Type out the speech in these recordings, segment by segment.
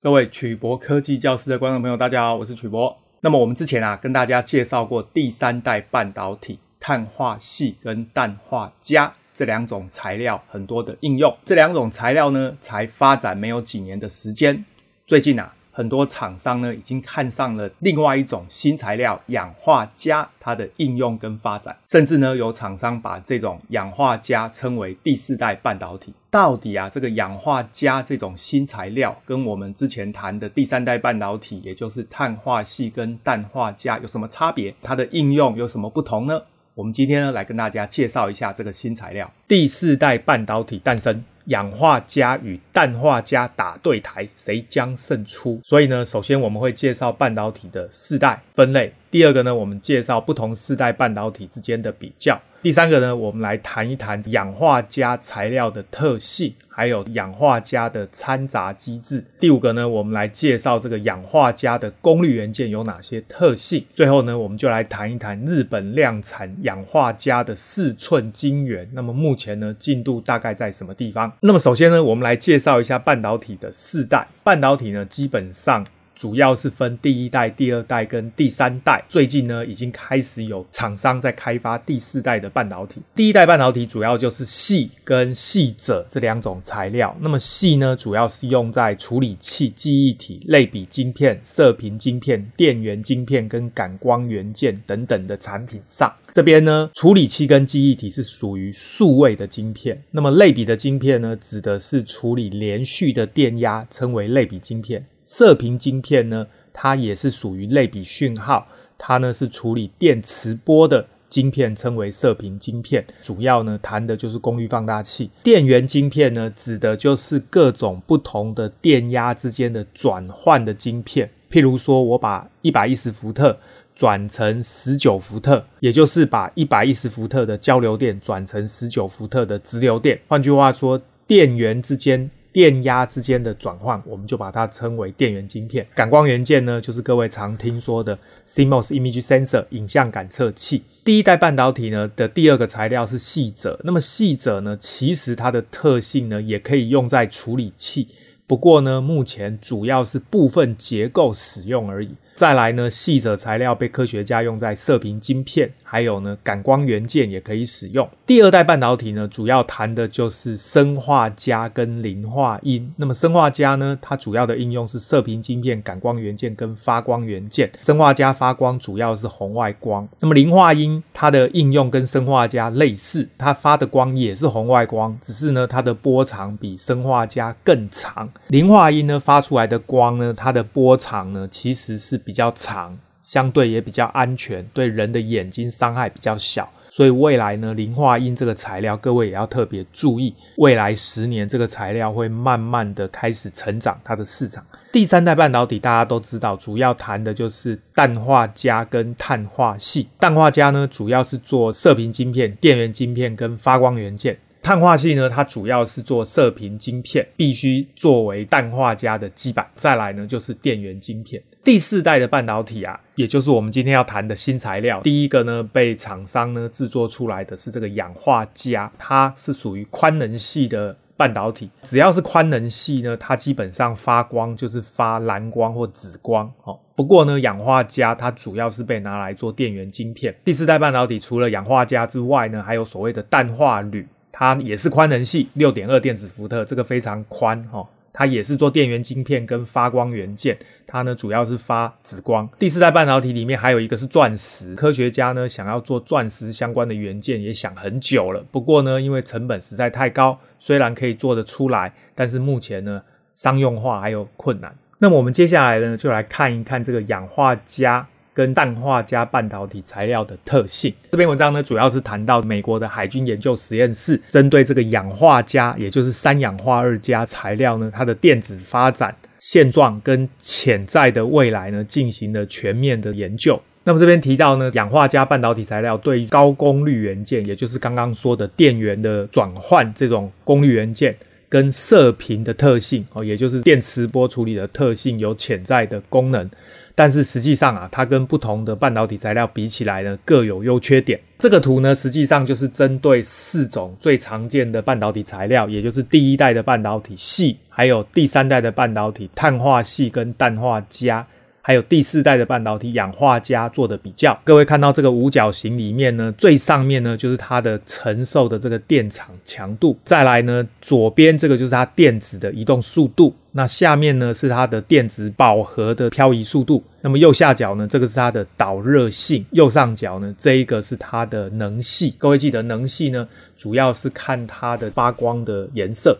各位曲博科技教室的观众朋友，大家好，我是曲博。那么我们之前啊，跟大家介绍过第三代半导体碳化矽跟氮化镓这两种材料很多的应用。这两种材料呢，才发展没有几年的时间，最近啊。很多厂商呢，已经看上了另外一种新材料氧化镓，它的应用跟发展，甚至呢有厂商把这种氧化镓称为第四代半导体。到底啊，这个氧化镓这种新材料跟我们之前谈的第三代半导体，也就是碳化矽跟氮化镓有什么差别？它的应用有什么不同呢？我们今天呢来跟大家介绍一下这个新材料，第四代半导体诞生。氧化镓与氮化镓打对台，谁将胜出？所以呢，首先我们会介绍半导体的世代分类。第二个呢，我们介绍不同世代半导体之间的比较。第三个呢，我们来谈一谈氧化镓材料的特性，还有氧化镓的掺杂机制。第五个呢，我们来介绍这个氧化镓的功率元件有哪些特性。最后呢，我们就来谈一谈日本量产氧化镓的四寸晶圆。那么目前呢，进度大概在什么地方？那么首先呢，我们来介绍一下半导体的四代。半导体呢，基本上。主要是分第一代、第二代跟第三代。最近呢，已经开始有厂商在开发第四代的半导体。第一代半导体主要就是矽跟矽者这两种材料。那么矽呢，主要是用在处理器、记忆体、类比晶片、射频晶片、电源晶片跟感光元件等等的产品上。这边呢，处理器跟记忆体是属于数位的晶片。那么类比的晶片呢，指的是处理连续的电压，称为类比晶片。射频晶片呢，它也是属于类比讯号，它呢是处理电磁波的晶片，称为射频晶片。主要呢谈的就是功率放大器。电源晶片呢，指的就是各种不同的电压之间的转换的晶片。譬如说，我把一百一十伏特转成十九伏特，也就是把一百一十伏特的交流电转成十九伏特的直流电。换句话说，电源之间。电压之间的转换，我们就把它称为电源晶片。感光元件呢，就是各位常听说的 CMOS Image Sensor 影像感测器。第一代半导体呢的第二个材料是矽者，那么矽者呢，其实它的特性呢，也可以用在处理器，不过呢，目前主要是部分结构使用而已。再来呢，细者材料被科学家用在射频晶片，还有呢，感光元件也可以使用。第二代半导体呢，主要谈的就是砷化镓跟磷化铟。那么砷化镓呢，它主要的应用是射频晶片、感光元件跟发光元件。砷化镓发光主要是红外光。那么磷化铟它的应用跟砷化镓类似，它发的光也是红外光，只是呢，它的波长比砷化镓更长。磷化铟呢发出来的光呢，它的波长呢其实是。比较长，相对也比较安全，对人的眼睛伤害比较小，所以未来呢，磷化銦这个材料，各位也要特别注意，未来十年这个材料会慢慢的开始成长它的市场。第三代半导体大家都知道，主要谈的就是氮化镓跟碳化矽。氮化镓呢，主要是做射频晶片、电源晶片跟发光元件。碳化矽呢，它主要是做射频晶片，必须作为氮化镓的基板。再来呢，就是电源晶片。第四代的半导体啊，也就是我们今天要谈的新材料。第一个呢，被厂商呢制作出来的是这个氧化镓，它是属于宽能系的半导体。只要是宽能系呢，它基本上发光就是发蓝光或紫光。哦，不过呢，氧化镓它主要是被拿来做电源晶片。第四代半导体除了氧化镓之外呢，还有所谓的氮化铝。它也是宽能系，六点二电子伏特，这个非常宽、哦。它也是做电源晶片跟发光元件，它呢主要是发紫光。第四代半导体里面还有一个是钻石，科学家呢想要做钻石相关的元件也想很久了，不过呢因为成本实在太高，虽然可以做得出来，但是目前呢商用化还有困难。那么我们接下来呢就来看一看这个氧化镓。跟氮化镓半导体材料的特性，这篇文章呢主要是谈到美国的海军研究实验室针对这个氧化镓，也就是三氧化二镓材料呢，它的电子发展现状跟潜在的未来呢进行了全面的研究。那么这边提到呢，氧化镓半导体材料对高功率元件，也就是刚刚说的电源的转换这种功率元件。跟射频的特性哦，也就是电磁波处理的特性有潜在的功能。但是实际上啊，它跟不同的半导体材料比起来呢，各有优缺点。这个图呢，实际上就是针对四种最常见的半导体材料，也就是第一代的半导体系，还有第三代的半导体碳化系跟氮化镓。还有第四代的半导体氧化镓做的比较，各位看到这个五角形里面呢，最上面呢就是它的承受的这个电场强度，再来呢左边这个就是它电子的移动速度，那下面呢是它的电子饱和的漂移速度，那么右下角呢这个是它的导热性，右上角呢这一个是它的能系，各位记得能系呢主要是看它的发光的颜色。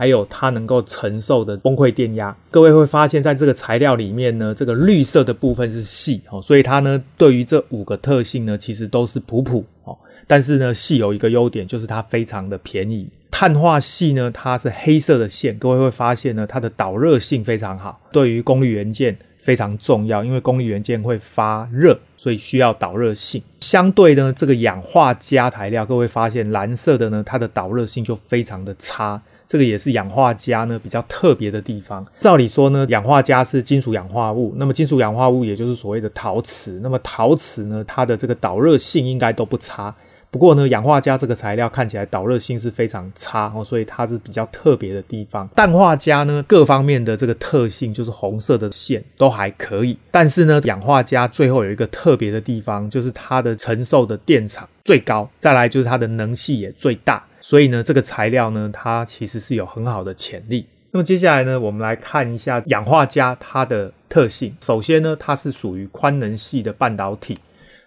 还有它能够承受的崩溃电压，各位会发现在这个材料里面呢，这个绿色的部分是矽哦，所以它呢对于这五个特性呢，其实都是普普哦。但是呢，矽有一个优点，就是它非常的便宜。碳化矽呢，它是黑色的线，各位会发现呢，它的导热性非常好，对于功率元件非常重要，因为功率元件会发热，所以需要导热性。相对呢，这个氧化镓材料，各位发现蓝色的呢，它的导热性就非常的差。这个也是氧化镓呢比较特别的地方。照理说呢，氧化镓是金属氧化物，那么金属氧化物也就是所谓的陶瓷。那么陶瓷呢，它的这个导热性应该都不差。不过呢，氧化镓这个材料看起来导热性是非常差哦，所以它是比较特别的地方。氮化镓呢，各方面的这个特性就是红色的线都还可以，但是呢，氧化镓最后有一个特别的地方，就是它的承受的电场最高，再来就是它的能系也最大。所以呢，这个材料呢，它其实是有很好的潜力。那么接下来呢，我们来看一下氧化镓它的特性。首先呢，它是属于宽能系的半导体。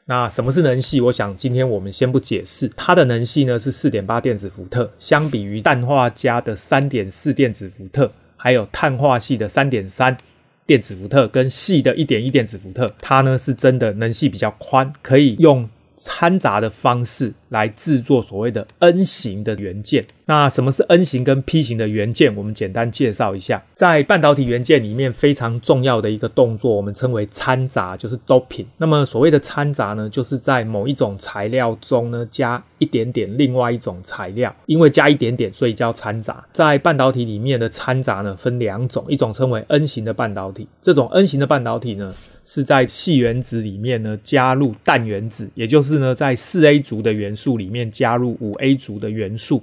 那什么是能系？我想今天我们先不解释。它的能系呢是四点八电子伏特，相比于氮化镓的三点四电子伏特，还有碳化矽的三点三电子伏特，跟矽的一点一电子伏特，它呢是真的能系比较宽，可以用掺杂的方式来制作所谓的 N 型的元件。那什么是 N 型跟 P 型的元件？我们简单介绍一下。在半导体元件里面非常重要的一个动作，我们称为掺杂，就是 doping。那么所谓的掺杂呢，就是在某一种材料中呢加一点点另外一种材料，因为加一点点，所以叫掺杂。在半导体里面的掺杂呢分两种，一种称为 N 型的半导体。这种 N 型的半导体呢是在细原子里面呢加入氮原子，也就是呢在四 A 族的元素里面加入五 A 族的元素。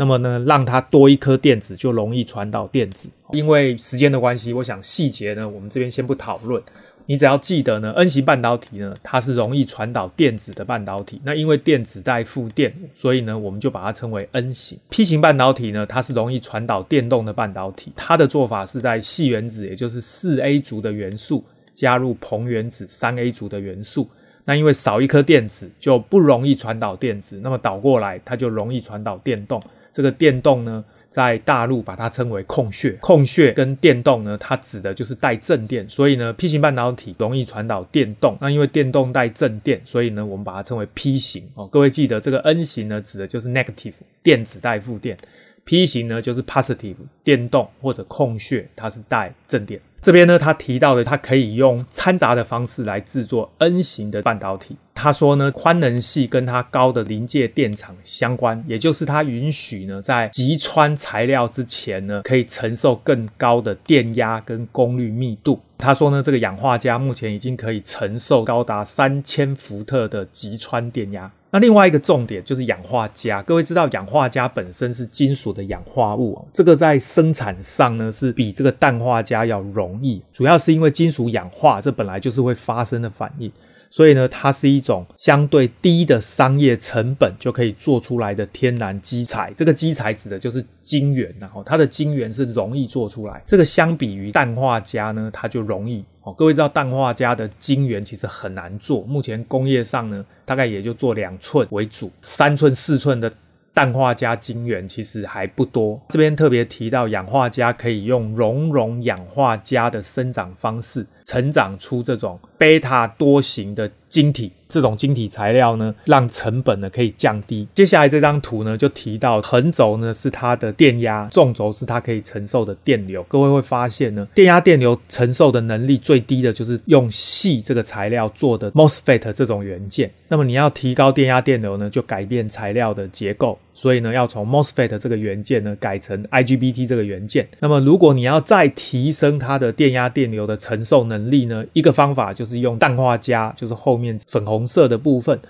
那么呢，让它多一颗电子就容易传导电子。因为时间的关系，我想细节呢，我们这边先不讨论。你只要记得呢，N 型半导体呢，它是容易传导电子的半导体。那因为电子带负电，所以呢，我们就把它称为 N 型。P 型半导体呢，它是容易传导电动的半导体。它的做法是在矽原子，也就是四 A 族的元素加入硼原子三 A 族的元素。那因为少一颗电子就不容易传导电子，那么倒过来它就容易传导电动。这个电动呢，在大陆把它称为空穴。空穴跟电动呢，它指的就是带正电，所以呢，P 型半导体容易传导电动。那因为电动带正电，所以呢，我们把它称为 P 型哦。各位记得，这个 N 型呢，指的就是 negative 电子带负电；P 型呢，就是 positive 电动或者空穴，它是带正电。这边呢，他提到的，它可以用掺杂的方式来制作 N 型的半导体。他说呢，宽能系跟它高的临界电场相关，也就是它允许呢，在击穿材料之前呢，可以承受更高的电压跟功率密度。他说呢，这个氧化镓目前已经可以承受高达三千伏特的击穿电压。那另外一个重点就是氧化镓，各位知道氧化镓本身是金属的氧化物，这个在生产上呢是比这个氮化镓要容易，主要是因为金属氧化这本来就是会发生的反应。所以呢，它是一种相对低的商业成本就可以做出来的天然基材。这个基材指的就是晶圆，然后它的晶圆是容易做出来。这个相比于氮化镓呢，它就容易。哦，各位知道氮化镓的晶圆其实很难做，目前工业上呢，大概也就做两寸为主，三寸、四寸的。氮化镓晶圆其实还不多，这边特别提到氧化镓可以用熔融氧化镓的生长方式，成长出这种贝塔多型的晶体。这种晶体材料呢，让成本呢可以降低。接下来这张图呢，就提到横轴呢是它的电压，纵轴是它可以承受的电流。各位会发现呢，电压电流承受的能力最低的就是用细这个材料做的 MOSFET 这种元件。那么你要提高电压电流呢，就改变材料的结构。所以呢，要从 MOSFET 这个元件呢改成 IGBT 这个元件。那么如果你要再提升它的电压电流的承受能力呢，一个方法就是用氮化镓，就是后面粉红。红色的部分。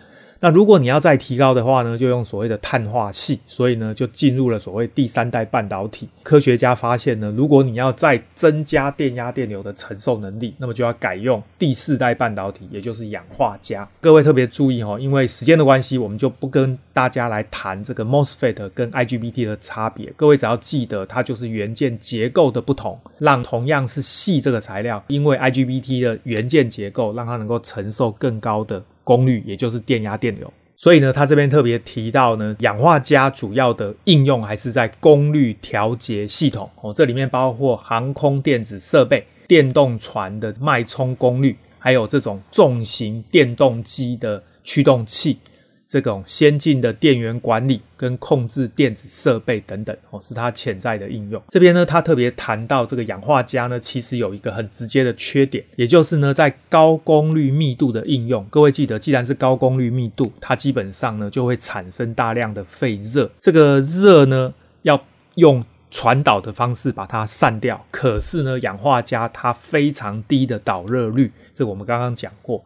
那如果你要再提高的话呢，就用所谓的碳化矽，所以呢就进入了所谓第三代半导体。科学家发现呢，如果你要再增加电压电流的承受能力，那么就要改用第四代半导体，也就是氧化镓。各位特别注意哦，因为时间的关系，我们就不跟大家来谈这个 MOSFET 跟 IGBT 的差别。各位只要记得，它就是元件结构的不同，让同样是矽这个材料，因为 IGBT 的元件结构，让它能够承受更高的。功率，也就是电压电流，所以呢，他这边特别提到呢，氧化镓主要的应用还是在功率调节系统哦，这里面包括航空电子设备、电动船的脉冲功率，还有这种重型电动机的驱动器。这种先进的电源管理跟控制电子设备等等哦，是它潜在的应用。这边呢，他特别谈到这个氧化镓呢，其实有一个很直接的缺点，也就是呢，在高功率密度的应用。各位记得，既然是高功率密度，它基本上呢就会产生大量的废热。这个热呢，要用传导的方式把它散掉。可是呢，氧化镓它非常低的导热率，这我们刚刚讲过。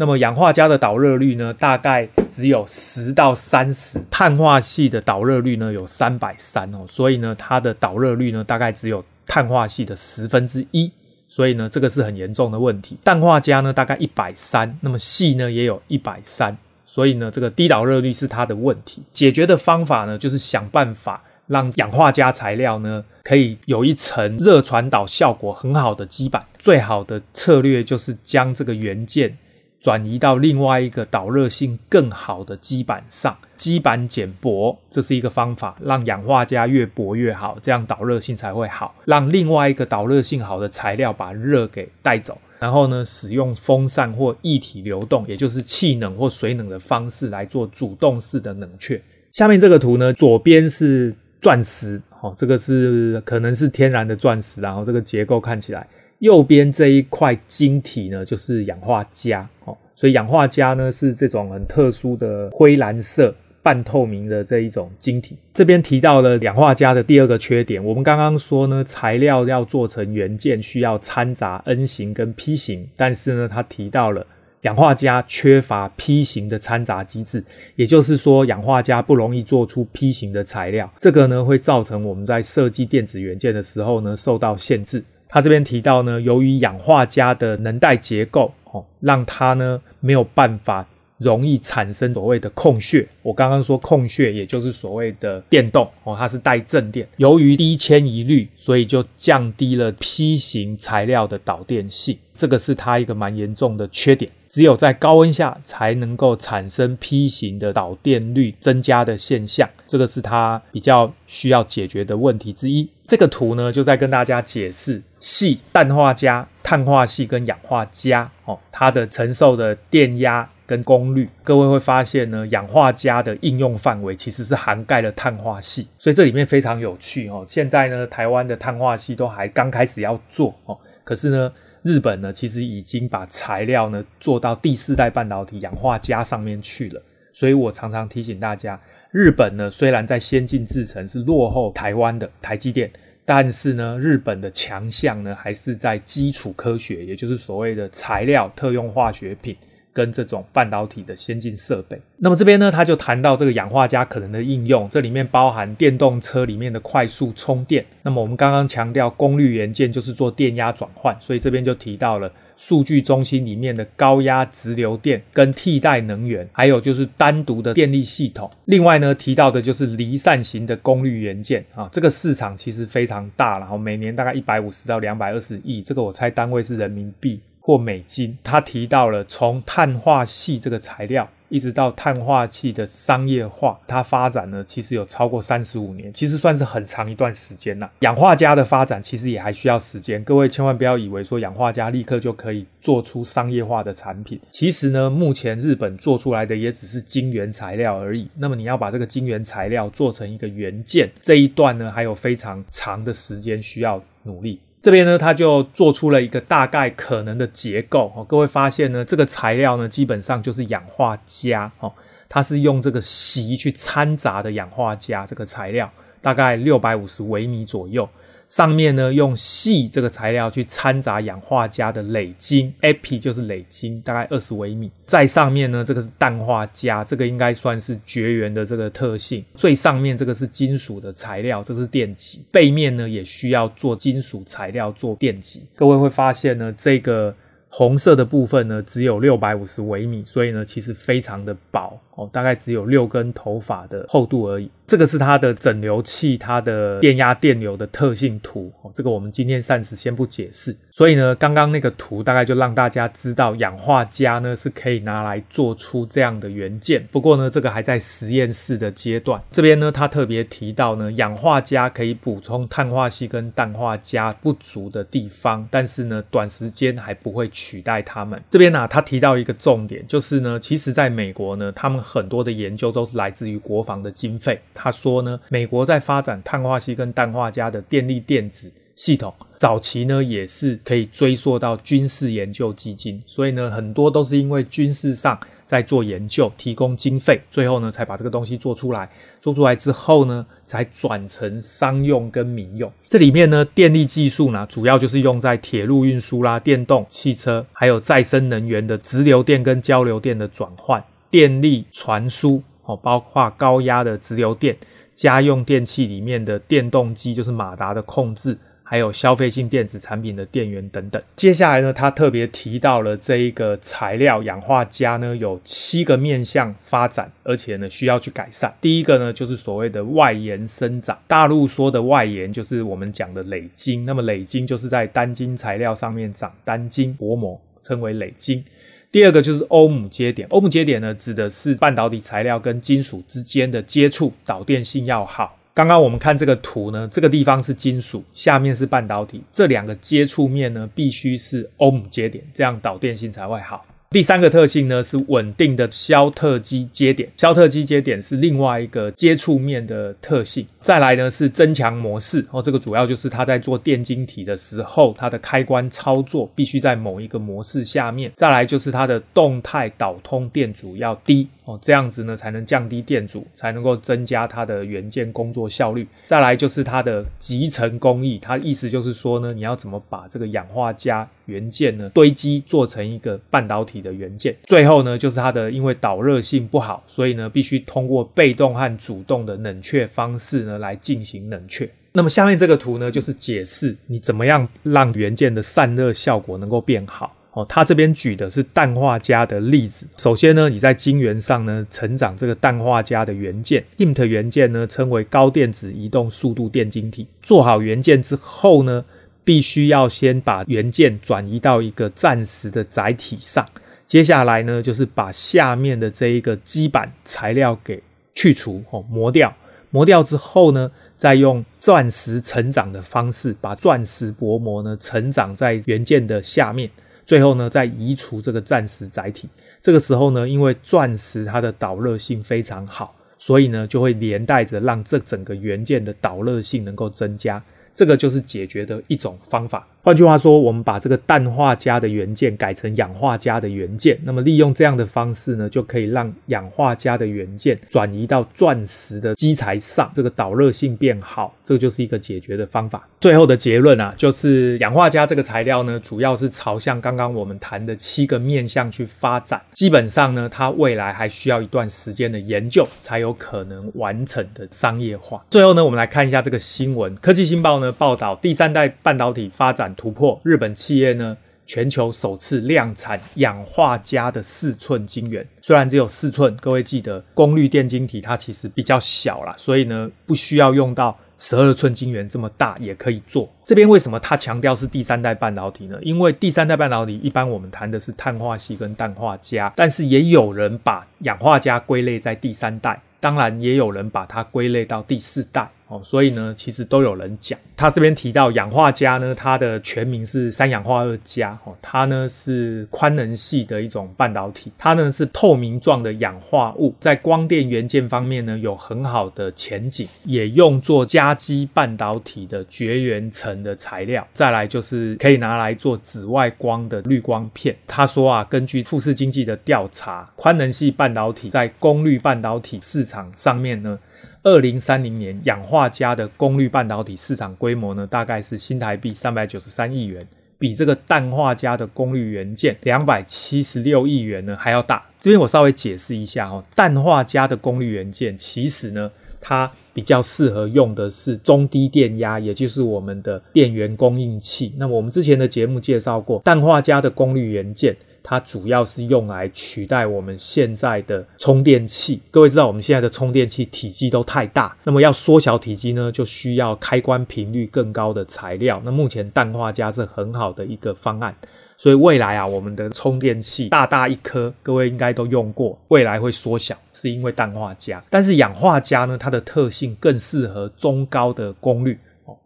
那么氧化镓的导热率呢，大概只有十到三十，碳化矽的导热率呢有三百三哦，所以呢，它的导热率呢大概只有碳化矽的十分之一，所以呢，这个是很严重的问题。氮化镓呢大概一百三，那么矽呢也有一百三，所以呢，这个低导热率是它的问题。解决的方法呢，就是想办法让氧化镓材料呢可以有一层热传导效果很好的基板。最好的策略就是将这个元件。转移到另外一个导热性更好的基板上，基板减薄，这是一个方法，让氧化镓越薄越好，这样导热性才会好。让另外一个导热性好的材料把热给带走，然后呢，使用风扇或液体流动，也就是气冷或水冷的方式来做主动式的冷却。下面这个图呢，左边是钻石，哦，这个是可能是天然的钻石，然后这个结构看起来。右边这一块晶体呢，就是氧化镓哦，所以氧化镓呢是这种很特殊的灰蓝色、半透明的这一种晶体。这边提到了氧化镓的第二个缺点，我们刚刚说呢，材料要做成元件需要掺杂 N 型跟 P 型，但是呢，他提到了氧化镓缺乏 P 型的掺杂机制，也就是说，氧化镓不容易做出 P 型的材料，这个呢会造成我们在设计电子元件的时候呢受到限制。他这边提到呢，由于氧化镓的能带结构，哦，让它呢没有办法容易产生所谓的空穴。我刚刚说空穴，也就是所谓的电动，哦，它是带正电。由于低迁移率，所以就降低了 P 型材料的导电性，这个是它一个蛮严重的缺点。只有在高温下才能够产生 P 型的导电率增加的现象，这个是它比较需要解决的问题之一。这个图呢，就在跟大家解释系、氮化镓、碳化系跟氧化镓哦，它的承受的电压跟功率。各位会发现呢，氧化镓的应用范围其实是涵盖了碳化系，所以这里面非常有趣哦。现在呢，台湾的碳化系都还刚开始要做哦，可是呢。日本呢，其实已经把材料呢做到第四代半导体氧化镓上面去了。所以我常常提醒大家，日本呢虽然在先进制程是落后台湾的台积电，但是呢，日本的强项呢还是在基础科学，也就是所谓的材料、特用化学品。跟这种半导体的先进设备，那么这边呢，他就谈到这个氧化镓可能的应用，这里面包含电动车里面的快速充电。那么我们刚刚强调功率元件就是做电压转换，所以这边就提到了数据中心里面的高压直流电跟替代能源，还有就是单独的电力系统。另外呢，提到的就是离散型的功率元件啊，这个市场其实非常大，然后每年大概一百五十到两百二十亿，这个我猜单位是人民币。或美金，他提到了从碳化矽这个材料一直到碳化器的商业化，它发展呢，其实有超过三十五年，其实算是很长一段时间了。氧化镓的发展其实也还需要时间，各位千万不要以为说氧化镓立刻就可以做出商业化的产品。其实呢，目前日本做出来的也只是晶圆材料而已。那么你要把这个晶圆材料做成一个元件，这一段呢，还有非常长的时间需要努力。这边呢，他就做出了一个大概可能的结构哦。各位发现呢，这个材料呢，基本上就是氧化镓哦，它是用这个锡去掺杂的氧化镓这个材料，大概六百五十微米左右。上面呢，用矽这个材料去掺杂氧化镓的磊晶，Epi 就是磊晶，大概二十微米。在上面呢，这个是氮化镓，这个应该算是绝缘的这个特性。最上面这个是金属的材料，这个是电极。背面呢，也需要做金属材料做电极。各位会发现呢，这个红色的部分呢，只有六百五十微米，所以呢，其实非常的薄。哦，大概只有六根头发的厚度而已。这个是它的整流器，它的电压、电流的特性图。哦，这个我们今天暂时先不解释。所以呢，刚刚那个图大概就让大家知道，氧化镓呢是可以拿来做出这样的元件。不过呢，这个还在实验室的阶段。这边呢，他特别提到呢，氧化镓可以补充碳化矽跟氮化镓不足的地方，但是呢，短时间还不会取代它们。这边呢，他提到一个重点，就是呢，其实在美国呢，他们很多的研究都是来自于国防的经费。他说呢，美国在发展碳化矽跟氮化镓的电力电子系统，早期呢也是可以追溯到军事研究基金，所以呢，很多都是因为军事上在做研究，提供经费，最后呢才把这个东西做出来。做出来之后呢，才转成商用跟民用。这里面呢，电力技术呢，主要就是用在铁路运输啦、电动汽车，还有再生能源的直流电跟交流电的转换。电力传输哦，包括高压的直流电、家用电器里面的电动机，就是马达的控制，还有消费性电子产品的电源等等。接下来呢，他特别提到了这一个材料氧化镓呢，有七个面向发展，而且呢需要去改善。第一个呢，就是所谓的外延生长。大陆说的外延就是我们讲的累晶，那么累晶就是在单晶材料上面长单晶薄膜，称为累晶。第二个就是欧姆接点，欧姆接点呢，指的是半导体材料跟金属之间的接触，导电性要好。刚刚我们看这个图呢，这个地方是金属，下面是半导体，这两个接触面呢，必须是欧姆接点，这样导电性才会好。第三个特性呢，是稳定的肖特基接点，肖特基接点是另外一个接触面的特性。再来呢，是增强模式哦，这个主要就是它在做电晶体的时候，它的开关操作必须在某一个模式下面。再来就是它的动态导通电阻要低哦，这样子呢才能降低电阻，才能够增加它的元件工作效率。再来就是它的集成工艺，它意思就是说呢，你要怎么把这个氧化镓元件呢堆积做成一个半导体的元件。最后呢，就是它的因为导热性不好，所以呢必须通过被动和主动的冷却方式呢。来进行冷却。那么下面这个图呢，就是解释你怎么样让元件的散热效果能够变好。哦，它这边举的是氮化镓的例子。首先呢，你在晶圆上呢，成长这个氮化镓的元件，int 元件呢，称为高电子移动速度电晶体。做好元件之后呢，必须要先把元件转移到一个暂时的载体上。接下来呢，就是把下面的这一个基板材料给去除，哦，磨掉。磨掉之后呢，再用钻石成长的方式把钻石薄膜呢成长在元件的下面，最后呢再移除这个暂时载体。这个时候呢，因为钻石它的导热性非常好，所以呢就会连带着让这整个元件的导热性能够增加。这个就是解决的一种方法。换句话说，我们把这个氮化镓的元件改成氧化镓的元件，那么利用这样的方式呢，就可以让氧化镓的元件转移到钻石的基材上，这个导热性变好，这就是一个解决的方法。最后的结论啊，就是氧化镓这个材料呢，主要是朝向刚刚我们谈的七个面向去发展。基本上呢，它未来还需要一段时间的研究，才有可能完成的商业化。最后呢，我们来看一下这个新闻，科技新报呢报道第三代半导体发展。突破日本企业呢，全球首次量产氧化镓的四寸晶圆。虽然只有四寸，各位记得功率电晶体它其实比较小啦，所以呢不需要用到十二寸晶圆这么大也可以做。这边为什么他强调是第三代半导体呢？因为第三代半导体一般我们谈的是碳化矽跟氮化镓，但是也有人把氧化镓归类在第三代，当然也有人把它归类到第四代。哦，所以呢，其实都有人讲，他这边提到氧化镓呢，它的全名是三氧化二镓，哦，它呢是宽能系的一种半导体，它呢是透明状的氧化物，在光电元件方面呢有很好的前景，也用作家机半导体的绝缘层的材料，再来就是可以拿来做紫外光的滤光片。他说啊，根据富士经济的调查，宽能系半导体在功率半导体市场上面呢。二零三零年，氧化镓的功率半导体市场规模呢，大概是新台币三百九十三亿元，比这个氮化镓的功率元件两百七十六亿元呢还要大。这边我稍微解释一下哦，氮化镓的功率元件其实呢，它比较适合用的是中低电压，也就是我们的电源供应器。那么我们之前的节目介绍过，氮化镓的功率元件。它主要是用来取代我们现在的充电器。各位知道，我们现在的充电器体积都太大，那么要缩小体积呢，就需要开关频率更高的材料。那目前氮化镓是很好的一个方案，所以未来啊，我们的充电器大大一颗，各位应该都用过，未来会缩小，是因为氮化镓。但是氧化镓呢，它的特性更适合中高的功率。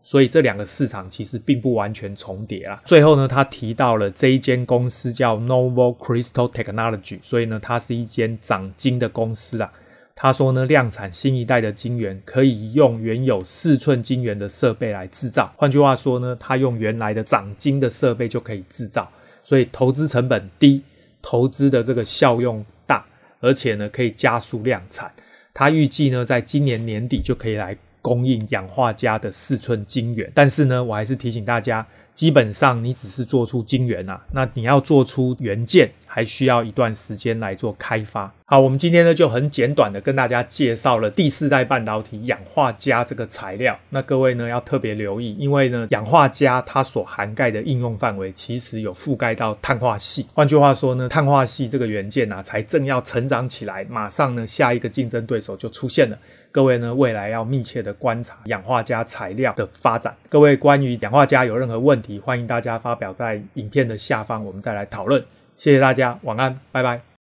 所以这两个市场其实并不完全重叠啦。最后呢，他提到了这一间公司叫 Novo Crystal Technology，所以呢，它是一间长晶的公司啦。他说呢，量产新一代的晶圆可以用原有四寸晶圆的设备来制造。换句话说呢，他用原来的长晶的设备就可以制造，所以投资成本低，投资的这个效用大，而且呢，可以加速量产。他预计呢，在今年年底就可以来。供应氧化镓的四寸晶圆，但是呢，我还是提醒大家，基本上你只是做出晶圆啊，那你要做出元件，还需要一段时间来做开发。好，我们今天呢就很简短的跟大家介绍了第四代半导体氧化镓这个材料。那各位呢要特别留意，因为呢氧化镓它所涵盖的应用范围其实有覆盖到碳化系。换句话说呢，碳化系这个元件啊才正要成长起来，马上呢下一个竞争对手就出现了。各位呢，未来要密切的观察氧化镓材料的发展。各位关于氧化镓有任何问题，欢迎大家发表在影片的下方，我们再来讨论。谢谢大家，晚安，拜拜。